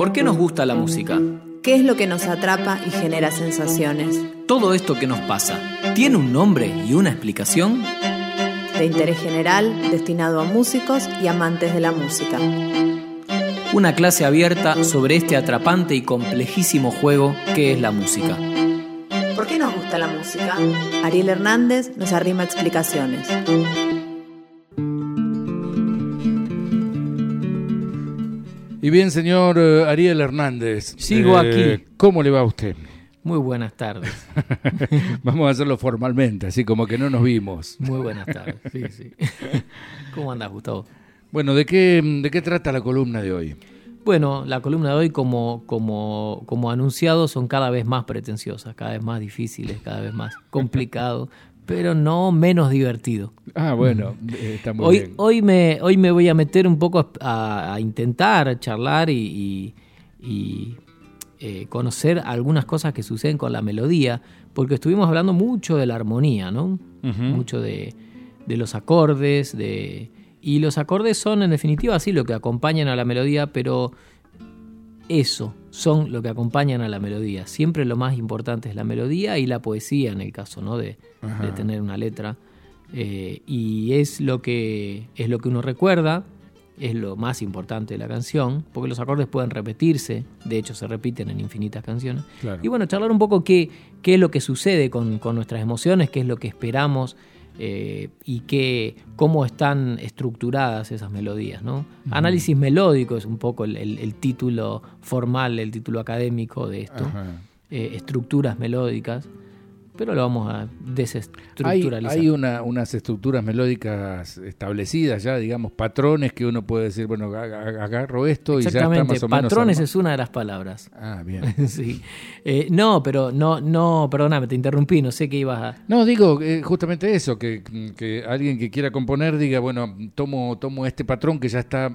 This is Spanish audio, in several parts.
¿Por qué nos gusta la música? ¿Qué es lo que nos atrapa y genera sensaciones? Todo esto que nos pasa, ¿tiene un nombre y una explicación? De interés general, destinado a músicos y amantes de la música. Una clase abierta sobre este atrapante y complejísimo juego que es la música. ¿Por qué nos gusta la música? Ariel Hernández nos arrima explicaciones. Y bien, señor eh, Ariel Hernández. Sigo eh, aquí. ¿Cómo le va a usted? Muy buenas tardes. Vamos a hacerlo formalmente, así como que no nos vimos. Muy buenas tardes. Sí, sí. ¿Cómo andas, Gustavo? Bueno, ¿de qué, ¿de qué trata la columna de hoy? Bueno, la columna de hoy, como, como, como anunciado, son cada vez más pretenciosas, cada vez más difíciles, cada vez más complicados, pero no menos divertido. Ah, bueno, eh, está muy Hoy, bien. hoy, me, hoy me voy a meter un poco a, a intentar charlar y, y- y, eh, conocer algunas cosas que suceden con la melodía, porque estuvimos hablando mucho de la armonía, ¿no? Mucho de, de los acordes, de... Y los acordes son en definitiva así lo que acompañan a la melodía, pero eso son lo que acompañan a la melodía. Siempre lo más importante es la melodía y la poesía en el caso, ¿no? De, tener una letra. Eh, y es lo que es lo que uno recuerda, es lo más importante de la canción, porque los acordes pueden repetirse, de hecho se repiten en infinitas canciones. Claro. Y bueno, charlar un poco qué, qué es lo que sucede con, con nuestras emociones, qué es lo que esperamos eh, y qué, cómo están estructuradas esas melodías. ¿no? Análisis melódico es un poco el, el- el título formal, el título académico de esto. Eh, estructuras melódicas, pero lo vamos a desestructuralizar. hay una- unas estructuras melódicas establecidas ya, digamos, patrones que uno puede decir, bueno, ag- ag- agarro esto y ya está más o menos. patrones es una de las palabras. Ah, bien. sí. Eh, no, pero no, no, perdóname, te interrumpí, no sé qué ibas a. No, digo eh, justamente eso, que, que alguien que quiera componer diga, bueno, tomo, tomo este patrón que ya está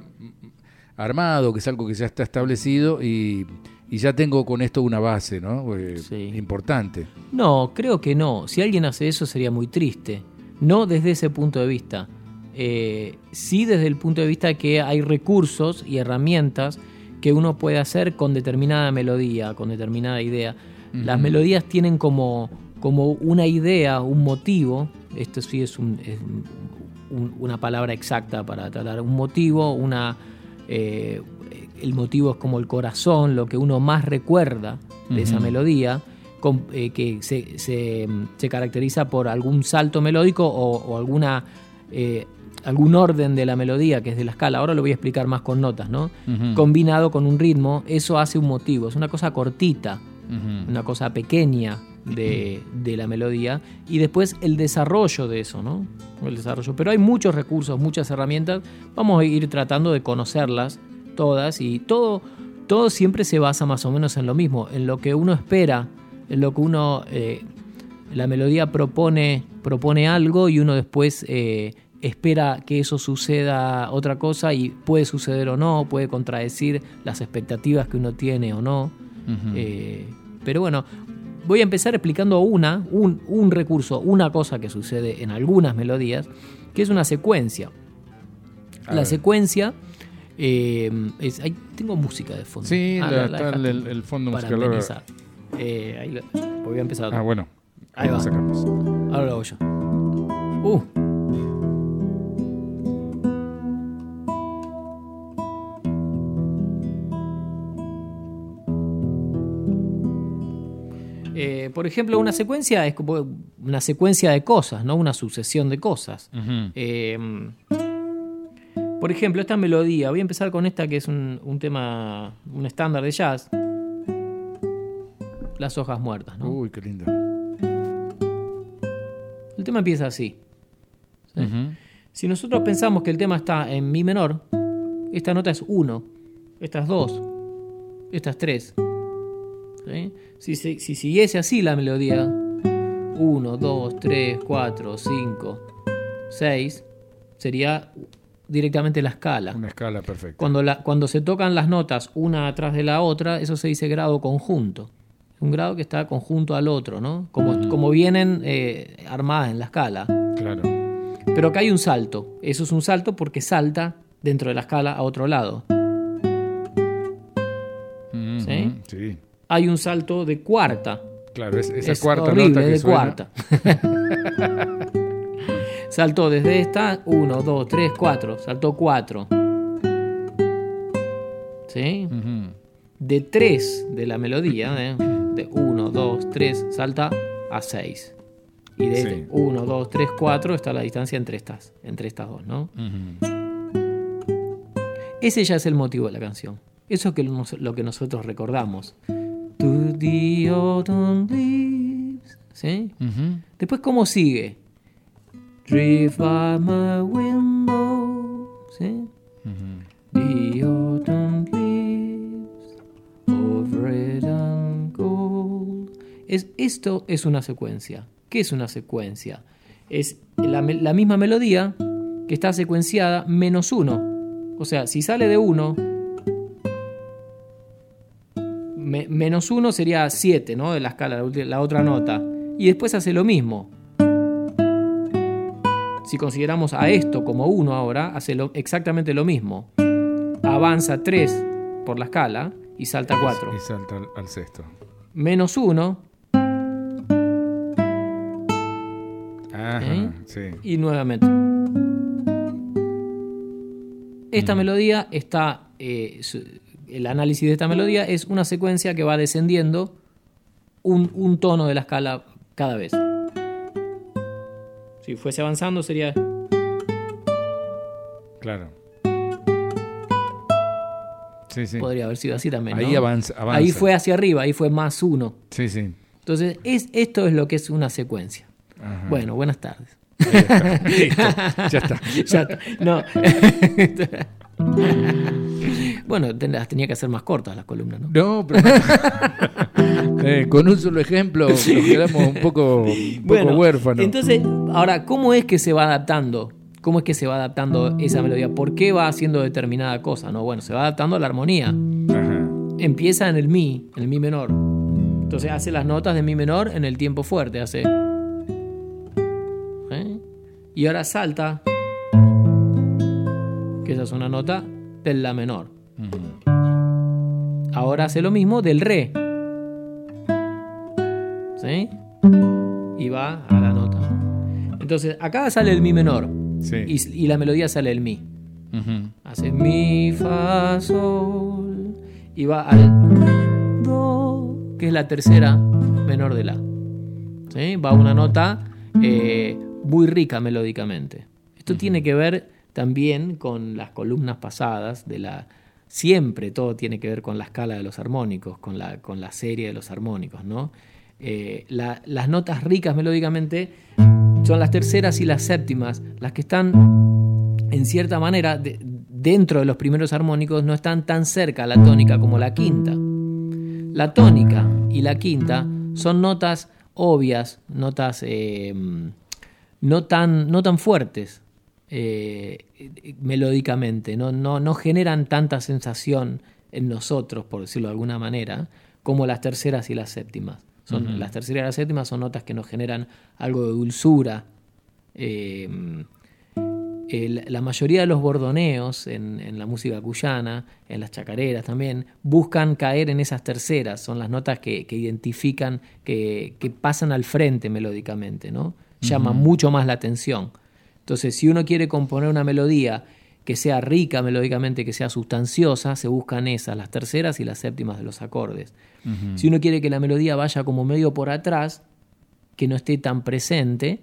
armado, que es algo que ya está establecido y, y ya tengo con esto una base, ¿no? Eh, Sí. Importante. No, creo que no. Si alguien hace eso sería muy triste. No desde ese punto de vista. Eh, sí desde el punto de vista de que hay recursos y herramientas que uno puede hacer con determinada melodía, con determinada idea. Las melodías tienen como, como una idea, un motivo. Esto sí es, un- es un- una palabra exacta para tratar. Un motivo, una... eh, el motivo es como el corazón, lo que uno más recuerda de esa melodía, con- eh, que se, se, se caracteriza por algún salto melódico o, o alguna, eh, algún orden de la melodía que es de la escala. Ahora lo voy a explicar más con notas, ¿no? Combinado con un ritmo, eso hace un motivo. Es una cosa cortita, una cosa pequeña de, de la melodía y después el desarrollo de eso, ¿no? El desarrollo. Pero hay muchos recursos, muchas herramientas. Vamos a ir tratando de conocerlas todas y todo, todo siempre se basa más o menos en lo mismo, en lo que uno espera, en lo que uno, eh, la melodía propone, propone algo y uno después eh, espera que eso suceda otra cosa y puede suceder o no, puede contradecir las expectativas que uno tiene o no. Eh, pero bueno, voy a empezar explicando una, un, un recurso, una cosa que sucede en algunas melodías, que es una secuencia. A la ver. secuencia eh, es. ahí tengo música de fondo. Sí, Ah, la- la- está el, el- el fondo para musical. Eh, ahí lo- voy a empezar. Ah, bueno. Ahí va. sacamos. Ahora lo hago yo. Uh. Eh, por ejemplo, una secuencia es como una secuencia de cosas, ¿no? Una sucesión de cosas. Eh, por ejemplo, esta melodía, voy a empezar con esta que es un, un tema, un estándar de jazz. Las hojas muertas, ¿no? Uy, qué lindo. El tema empieza así. ¿sí? Ujú. Si nosotros pensamos que el tema está en mi menor, esta nota es 1, esta es 2, esta es 3. ¿sí? Si, si, si siguiese así la melodía, 1, 2, 3, 4, 5, 6, sería directamente la escala. Una escala perfecta. Cuando, la- cuando se tocan las notas una atrás de la otra, eso se dice grado conjunto. Un grado que está conjunto al otro, ¿no? Como, como vienen eh, armadas en la escala. Claro. Pero acá hay un salto. Eso es un salto porque salta dentro de la escala a otro lado. Sí. hay un salto de cuarta. Claro, es- esa es cuarta horrible, nota que de suena. cuarta. Saltó desde esta, 1, 2, 3, 4. Saltó 4. ¿Sí? Ujú. De 3 de la melodía, ¿eh? de 1, 2, 3, salta a 6. Y de Sí. 1, 2, 3, 4 está la distancia entre estas, entre estas dos, ¿no? Ujú. Ese ya es el motivo de la canción. Eso es que nos- lo que nosotros recordamos. To the autumn leaves. ¿Sí? Ujú. Después, ¿cómo sigue? Drift by my window. ¿Sí? The autumn leaves of red and gold. Es, esto es una secuencia. ¿Qué es una secuencia? Es la, misma melodía que está secuenciada menos uno. O sea, si sale de uno, me- menos uno sería 7, ¿no? De la escala, la, la otra nota. Y después hace lo mismo. Si consideramos a esto como 1 ahora, hace lo- exactamente lo mismo. Avanza 3 por la escala y salta 4. Y salta al, al sexto. Menos 1 Ajá, ¿Eh? sí. y nuevamente. Esta melodía está. eh, su- el análisis de esta melodía es una secuencia que va descendiendo un, un tono de la escala cada vez. Si fuese avanzando sería. Claro. Sí, sí. Podría haber sido así también. Ahí ¿no? avanza, avanza. Ahí fue hacia arriba, ahí fue más uno. Sí, sí. Entonces, es, esto es lo que es una secuencia. Ajá. Bueno, buenas tardes. Ahí está. Listo. Ya está. Ya está. No. bueno, las tenía que hacer más cortas las columnas, ¿no? No, pero Eh, con un solo ejemplo nos quedamos un poco, un poco huérfanos. Entonces, ahora, ¿cómo es que se va adaptando? ¿Cómo es que se va adaptando esa melodía? ¿Por qué va haciendo determinada cosa? No, bueno, se va adaptando a la armonía. Ajá. Empieza en el mi, en el mi menor. Entonces hace las notas de mi menor en el tiempo fuerte, hace. ¿Eh? Y ahora salta, que esa es una nota del la menor. Ahora hace lo mismo del re. ¿Sí? Y va a la nota. Entonces, acá sale el mi menor. Sí. Y, y la melodía sale el mi. Hace mi, fa, sol. Y va al do, que es la tercera menor de la. ¿Sí? Va a una nota eh, muy rica melódicamente. Esto tiene que ver también con las columnas pasadas de la. Siempre todo tiene que ver con la escala de los armónicos, con la, con la serie de los armónicos, ¿no? Eh, la- las notas ricas melódicamente son las terceras y las séptimas, las que están en cierta manera, de- dentro de los primeros armónicos, no están tan cerca a la tónica como la quinta. La tónica y la quinta son notas obvias, notas eh, no, tan, no tan fuertes eh, melódicamente, no, no, no generan tanta sensación en nosotros, por decirlo de alguna manera, como las terceras y las séptimas. Son, Las terceras y las séptimas son notas que nos generan algo de dulzura. eh, el- la mayoría de los bordoneos en, en la música cuyana, en las chacareras también, buscan caer en esas terceras, son las notas que, que identifican, que, que pasan al frente melódicamente, ¿no? Llaman mucho más la atención. Entonces, si uno quiere componer una melodía que sea rica melódicamente, que sea sustanciosa, se buscan esas, las terceras y las séptimas de los acordes. Si uno quiere que la melodía vaya como medio por atrás, que no esté tan presente,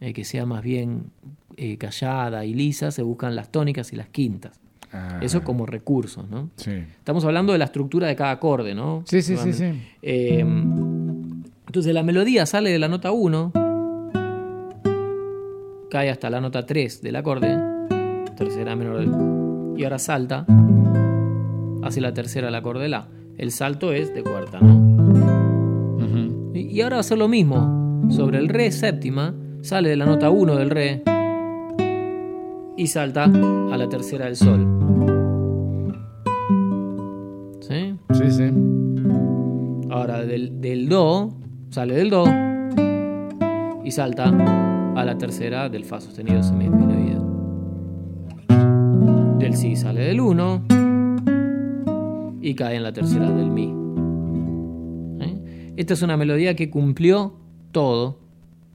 eh, que sea más bien eh, callada y lisa, se buscan las tónicas y las quintas. Ajá. Eso como recursos, ¿no? Sí. Estamos hablando de la estructura de cada acorde, ¿no? Sí, sí, sí, sí. Eh, entonces la melodía sale de la nota 1, cae hasta la nota 3 del acorde, tercera menor del, y ahora salta hacia la tercera del acorde de la. El salto es de cuarta, ¿no? Y y ahora va a hacer lo mismo. Sobre el re séptima, sale de la nota 1 del re y salta a la tercera del sol. ¿Sí? Sí, sí. Ahora del, del do, sale del do y salta a la tercera del fa sostenido semidisminuido. Del si sale del 1 y cae en la tercera del mi. esta es una melodía que cumplió todo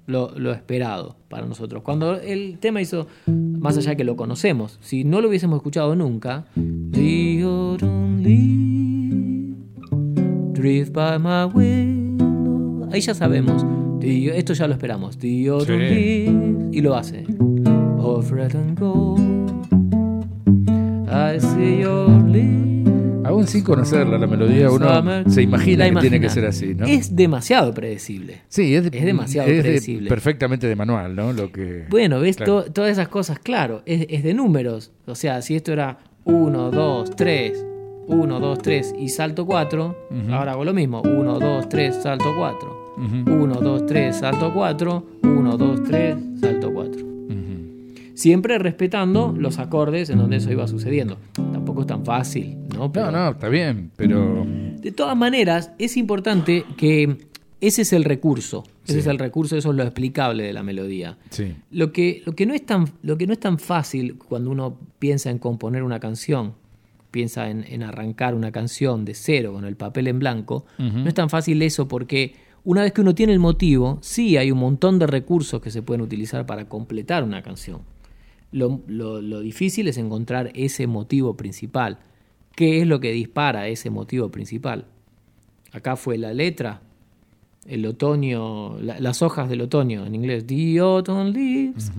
lo, lo esperado para nosotros. Cuando el tema hizo, más allá de que lo conocemos, si no lo hubiésemos escuchado nunca, The autumn leaves drift by my window. Ahí ya sabemos, esto ya lo esperamos. Sí. y lo hace. Of red and gold, Aún sin conocerla, la melodía, uno se imagina que tiene que ser así, ¿no? Es demasiado predecible. sí, es, de- es demasiado es de- predecible. perfectamente de manual, ¿no? Lo que, Bueno, ves Claro. To- todas esas cosas, claro, es, es de números. O sea, si esto era 1, 2, 3, 1, 2, 3 y salto 4, Ujú. ahora hago lo mismo. 1, 2, 3, salto 4. Ujú, 1, 2, 3, salto 4. 1, 2, 3, salto 4. Siempre respetando los acordes en donde eso iba sucediendo. Tampoco es tan fácil, ¿no? Pero- No, no, está bien, pero De todas maneras, es importante que ese es el recurso. Ese Sí. es el recurso, eso es lo explicable de la melodía. sí. Lo que, lo, que no es tan, lo que no es tan fácil cuando uno piensa en componer una canción, piensa en, en arrancar una canción de cero con el papel en blanco, no es tan fácil eso porque una vez que uno tiene el motivo, sí hay un montón de recursos que se pueden utilizar para completar una canción. Lo, lo- difícil es encontrar ese motivo principal. ¿Qué es lo que dispara ese motivo principal? Acá fue la letra, el otoño, la- las hojas del otoño en inglés, The Autumn Leaves.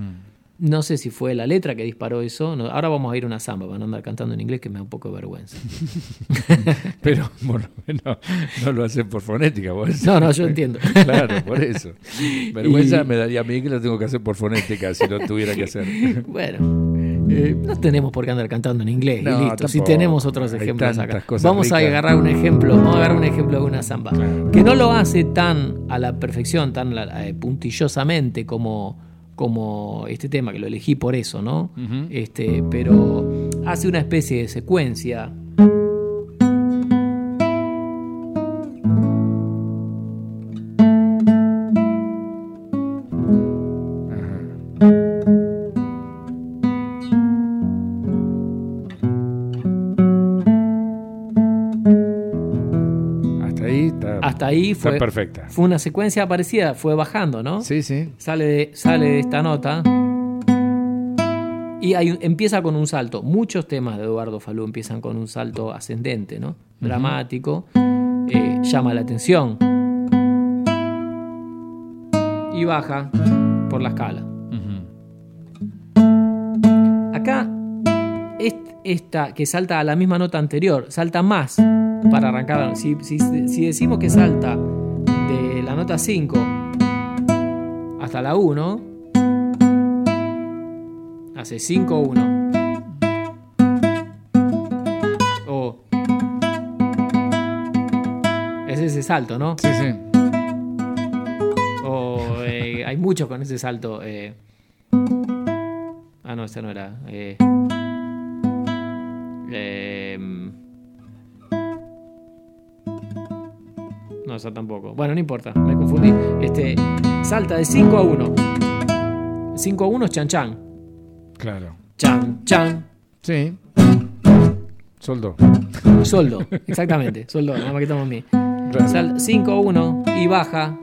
No sé si fue la letra que disparó eso. no, ahora vamos a ir a una samba para no andar cantando en inglés que me da un poco de vergüenza. Pero por lo menos no lo hacen por fonética. vos. No, no, yo entiendo. Claro, por eso. Vergüenza Y- me daría a mí que lo tengo que hacer por fonética si lo tuviera que hacer. Bueno, eh, no tenemos por qué andar cantando en inglés. y No, listo. Si tenemos otros ejemplos acá. Vamos a agarrar un ejemplo. Vamos a agarrar un ejemplo de una samba. Claro. Que no lo hace tan a la perfección, tan eh, puntillosamente como, como este tema, que lo elegí por eso, ¿no? Este, pero hace una especie de secuencia. Ahí está, Hasta ahí está fue, perfecta. fue una secuencia parecida, fue bajando, ¿no? Sí, sí. Sale de, sale de esta nota y hay empieza con un salto. Muchos temas de Eduardo Falú empiezan con un salto ascendente, ¿no? Dramático, eh, llama la atención y baja por la escala. Ujú. Acá, est- esta que salta a la misma nota anterior, salta más para arrancar. Si, si- si decimos que salta de la nota 5 hasta la 1, hace 5, 1. O. Es ese salto, ¿no? Sí, sí. O eh, hay muchos con ese salto. eh. Ah, no, ese no era. eh. Em. No, esa tampoco. Bueno, no importa, me confundí. Este, salta de 5 a 1. 5 a 1 es chan chan. Claro. Chan chan. Sí. Soldo. Soldo, exactamente. Soldo, nada más que estamos en mí. Claro. 5 a 1 y baja.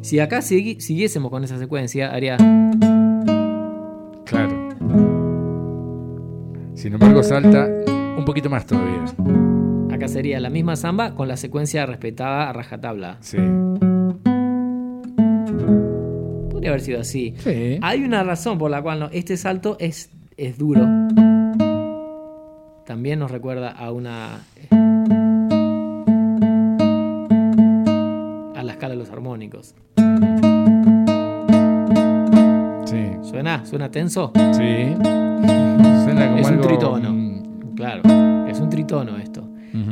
Si acá segui- siguiésemos con esa secuencia, haría. Claro. Sin embargo, salta un poquito más todavía. Acá sería la misma samba con la secuencia respetada a rajatabla. Sí. Podría haber sido así. Sí. Hay una razón por la cual no. Este salto es, es duro. También nos recuerda a una. a la escala de los armónicos. Sí. ¿Suena? ¿Suena tenso? Sí. Suena como Es un tritono. mm, Claro, es un tritono esto.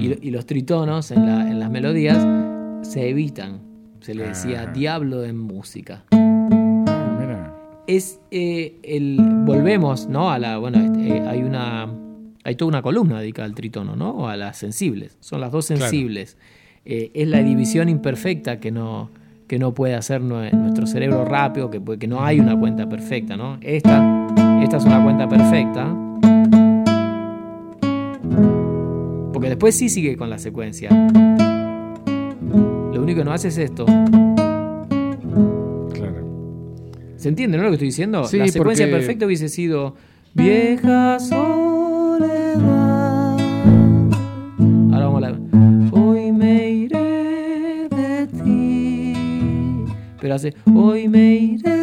Y, y los tritonos en, la- en las melodías se evitan. Se le decía diablo en música. ah, mira. es eh, el volvemos no a la bueno este, eh, hay una hay toda una columna dedicada al tritono no o a las sensibles son las dos Claro. sensibles Eh, es la división imperfecta que no que no puede hacer nue- nuestro cerebro rápido que que no hay una cuenta perfecta no esta esta es una cuenta perfecta porque después sí sigue con la secuencia único que no hace es esto. Claro. ¿Se entiende, no lo que estoy diciendo? Sí, la secuencia porque- perfecta hubiese sido Vieja soledad. Ahora vamos a la. Hoy me iré de ti. Pero hace. Hoy me iré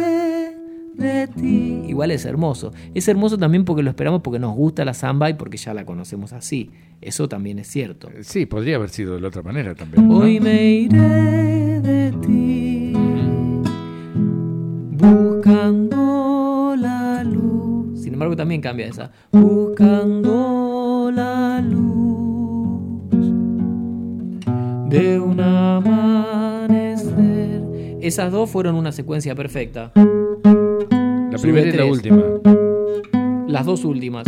de ti. Igual es hermoso. Es hermoso también porque lo esperamos porque nos gusta la samba y porque ya la conocemos así. Eso también es cierto. Sí, podría haber sido de la otra manera también. ¿no? Hoy me iré de ti, buscando la luz. Sin embargo, también cambia esa. Buscando la luz de un amanecer. Esas dos fueron una secuencia perfecta. La Sube primera y la tres. última. Las dos últimas.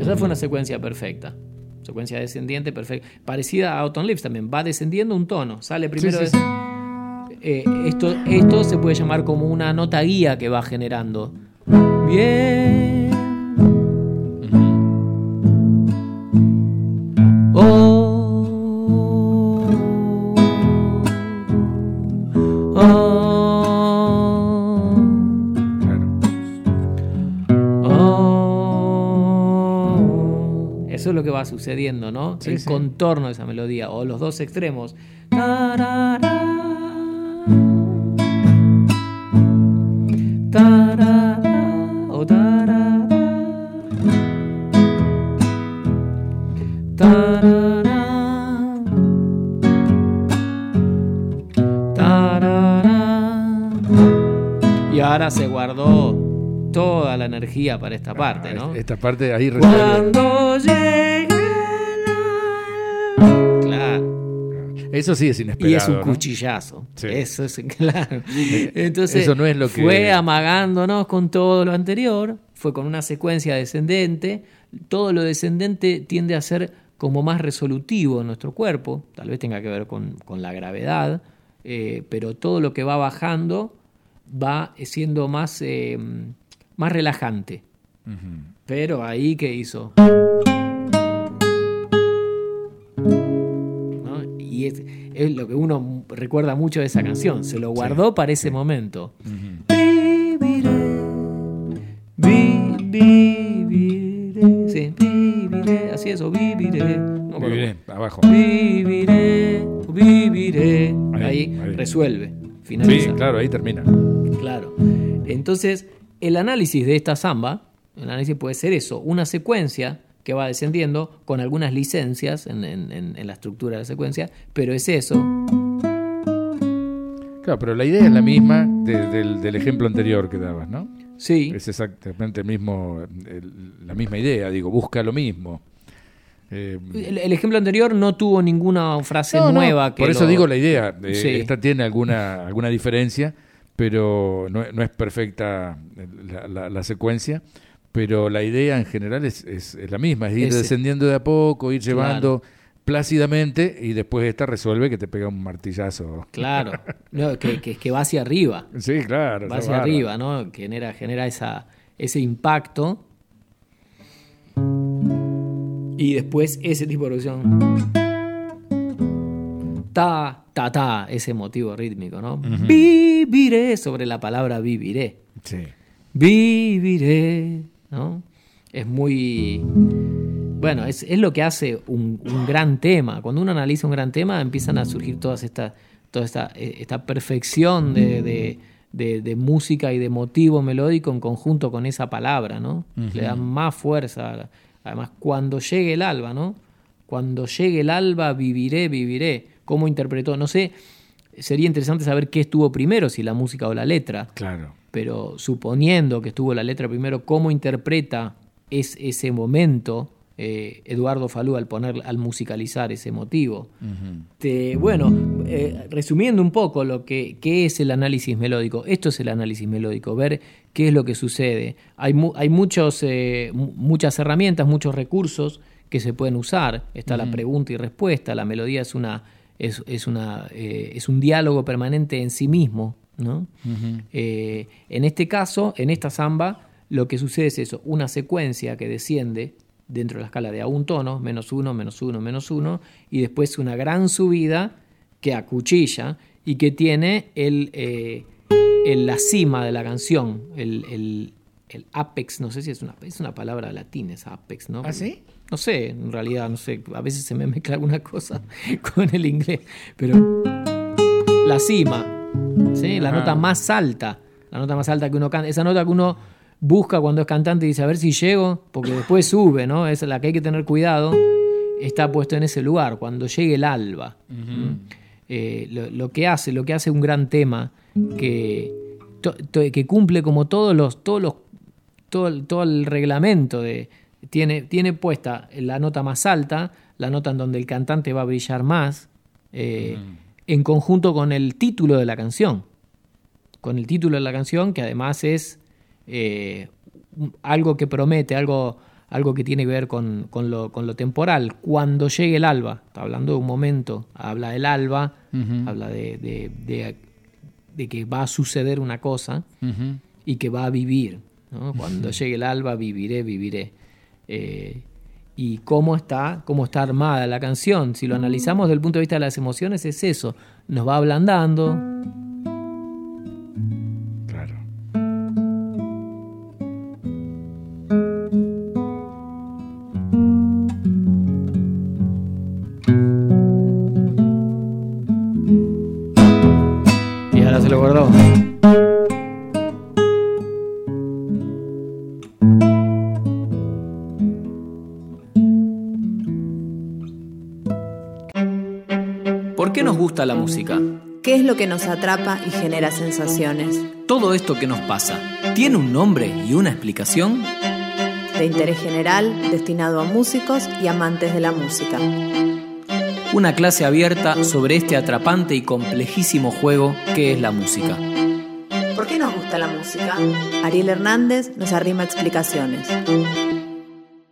Esa fue una secuencia perfecta. Secuencia descendiente perfecta. Parecida a Autumn Leaves también. Va descendiendo un tono. Sale primero. sí, de- sí. Eh, esto, esto se puede llamar como una nota guía que va generando. Bien. Sucediendo, ¿no? Sí, el sí. contorno de esa melodía, o los dos extremos. Tarara. Tarara, o tarara. Tarara. Tarara. Y ahora se guardó toda la energía para esta parte, Ah, ¿no? Esta parte ahí. Cuando Eso sí es inesperado. Y es un ¿no? cuchillazo. Sí. Eso es claro. Entonces, Eso no es lo que- fue amagándonos con todo lo anterior, fue con una secuencia descendente. Todo lo descendente tiende a ser como más resolutivo en nuestro cuerpo, tal vez tenga que ver con, con la gravedad, eh, pero todo lo que va bajando va siendo más, eh, más relajante. Pero ahí, ¿qué hizo? Es, lo que uno recuerda mucho de esa canción. Se lo guardó para ese momento. Viviré, vi- viviré, sí, viviré, así es, o viviré. No. Viviré, abajo. Viviré, viviré. Ahí, Ahí, ahí. resuelve, Sí, finaliza. claro, ahí termina. Claro. Entonces, el análisis de esta samba, el análisis puede ser eso, una secuencia que va descendiendo con algunas licencias en, en- en- en la estructura de la secuencia, pero es eso. Claro, pero la idea es la misma de- del, del ejemplo anterior que dabas, ¿no? Sí, Es exactamente el mismo, el- la misma idea, digo, busca lo mismo. Eh, el, el ejemplo anterior no tuvo ninguna frase no, no, nueva que por eso lo- digo la idea. eh, Sí. Esta tiene alguna, alguna diferencia, pero no, no es perfecta la, la- la secuencia. Pero la idea en general es, es- es la misma, es ir Ese. descendiendo de a poco, ir llevando plácidamente y después esta resuelve que te pega un martillazo. Claro, no, que, que- que va hacia arriba, Sí, claro. va hacia arriba, ¿no? Genera, genera esa, ese impacto. Y después ese tipo de producción. Ta, ta, ta, ese motivo rítmico, ¿no? Viviré sobre la palabra viviré. Sí. Viviré, ¿no? Es muy... Bueno, es, es lo que hace un, un gran tema. Cuando uno analiza un gran tema empiezan a surgir todas estas, toda esta, eh, esta perfección de, de- de- de música y de motivo melódico en conjunto con esa palabra, ¿no? Le dan más fuerza. Además, cuando llegue el alba, ¿no? Cuando llegue el alba, viviré, viviré. ¿Cómo interpretó? No sé, sería interesante saber qué estuvo primero, si la música o la letra Claro. Pero suponiendo que estuvo la letra primero, ¿cómo interpreta es, ese momento eh, Eduardo Falú al poner, al musicalizar ese motivo? Te- bueno, eh, resumiendo un poco lo que qué es el análisis melódico, esto es el análisis melódico, ver qué es lo que sucede. Hay, mu- hay muchos, eh, mu- muchas herramientas, muchos recursos que se pueden usar. Está la pregunta y respuesta, la melodía es una es, es una es un diálogo permanente en sí mismo, ¿no? Eh, en este caso, en esta samba, lo que sucede es eso, una secuencia que desciende dentro de la escala de a un tono, menos uno, menos uno, menos uno, y después una gran subida que acuchilla y que tiene el, eh, la cima de la canción, el, apex, no sé si es una, es una palabra latina, es apex, ¿no? ¿Ah, sí? No sé, en realidad, no sé, a veces se me mezcla alguna cosa con el inglés, pero la cima, ¿sí? la nota más alta, la nota más alta que uno canta, esa nota que uno busca cuando es cantante y dice a ver si llego, porque después sube, ¿no? Es la que hay que tener cuidado, está puesto en ese lugar, cuando llegue el alba. Eh, lo, que hace, lo que hace un gran tema que, que cumple como todos los, todos los, todo, el, todo el reglamento de tiene, tiene puesta la nota más alta, la nota en donde el cantante va a brillar más, eh, en conjunto con el título de la canción. Con el título de la canción, que además es eh, algo que promete, algo, algo que tiene que ver con, lo, temporal. Cuando llegue el alba, está hablando de un momento, habla del alba, habla de, de, que va a suceder una cosa y que va a vivir. Cuando llegue el alba, viviré, viviré. Eh, y cómo está, cómo está armada la canción. Si lo analizamos desde el punto de vista de las emociones, es eso. Nos va ablandando, la música? ¿Qué es lo que nos atrapa y genera sensaciones? Todo esto que nos pasa, ¿tiene un nombre y una explicación? De interés general, destinado a músicos y amantes de la música. Una clase abierta sobre este atrapante y complejísimo juego que es la música. ¿Por qué nos gusta la música? Ariel Hernández nos arrima explicaciones.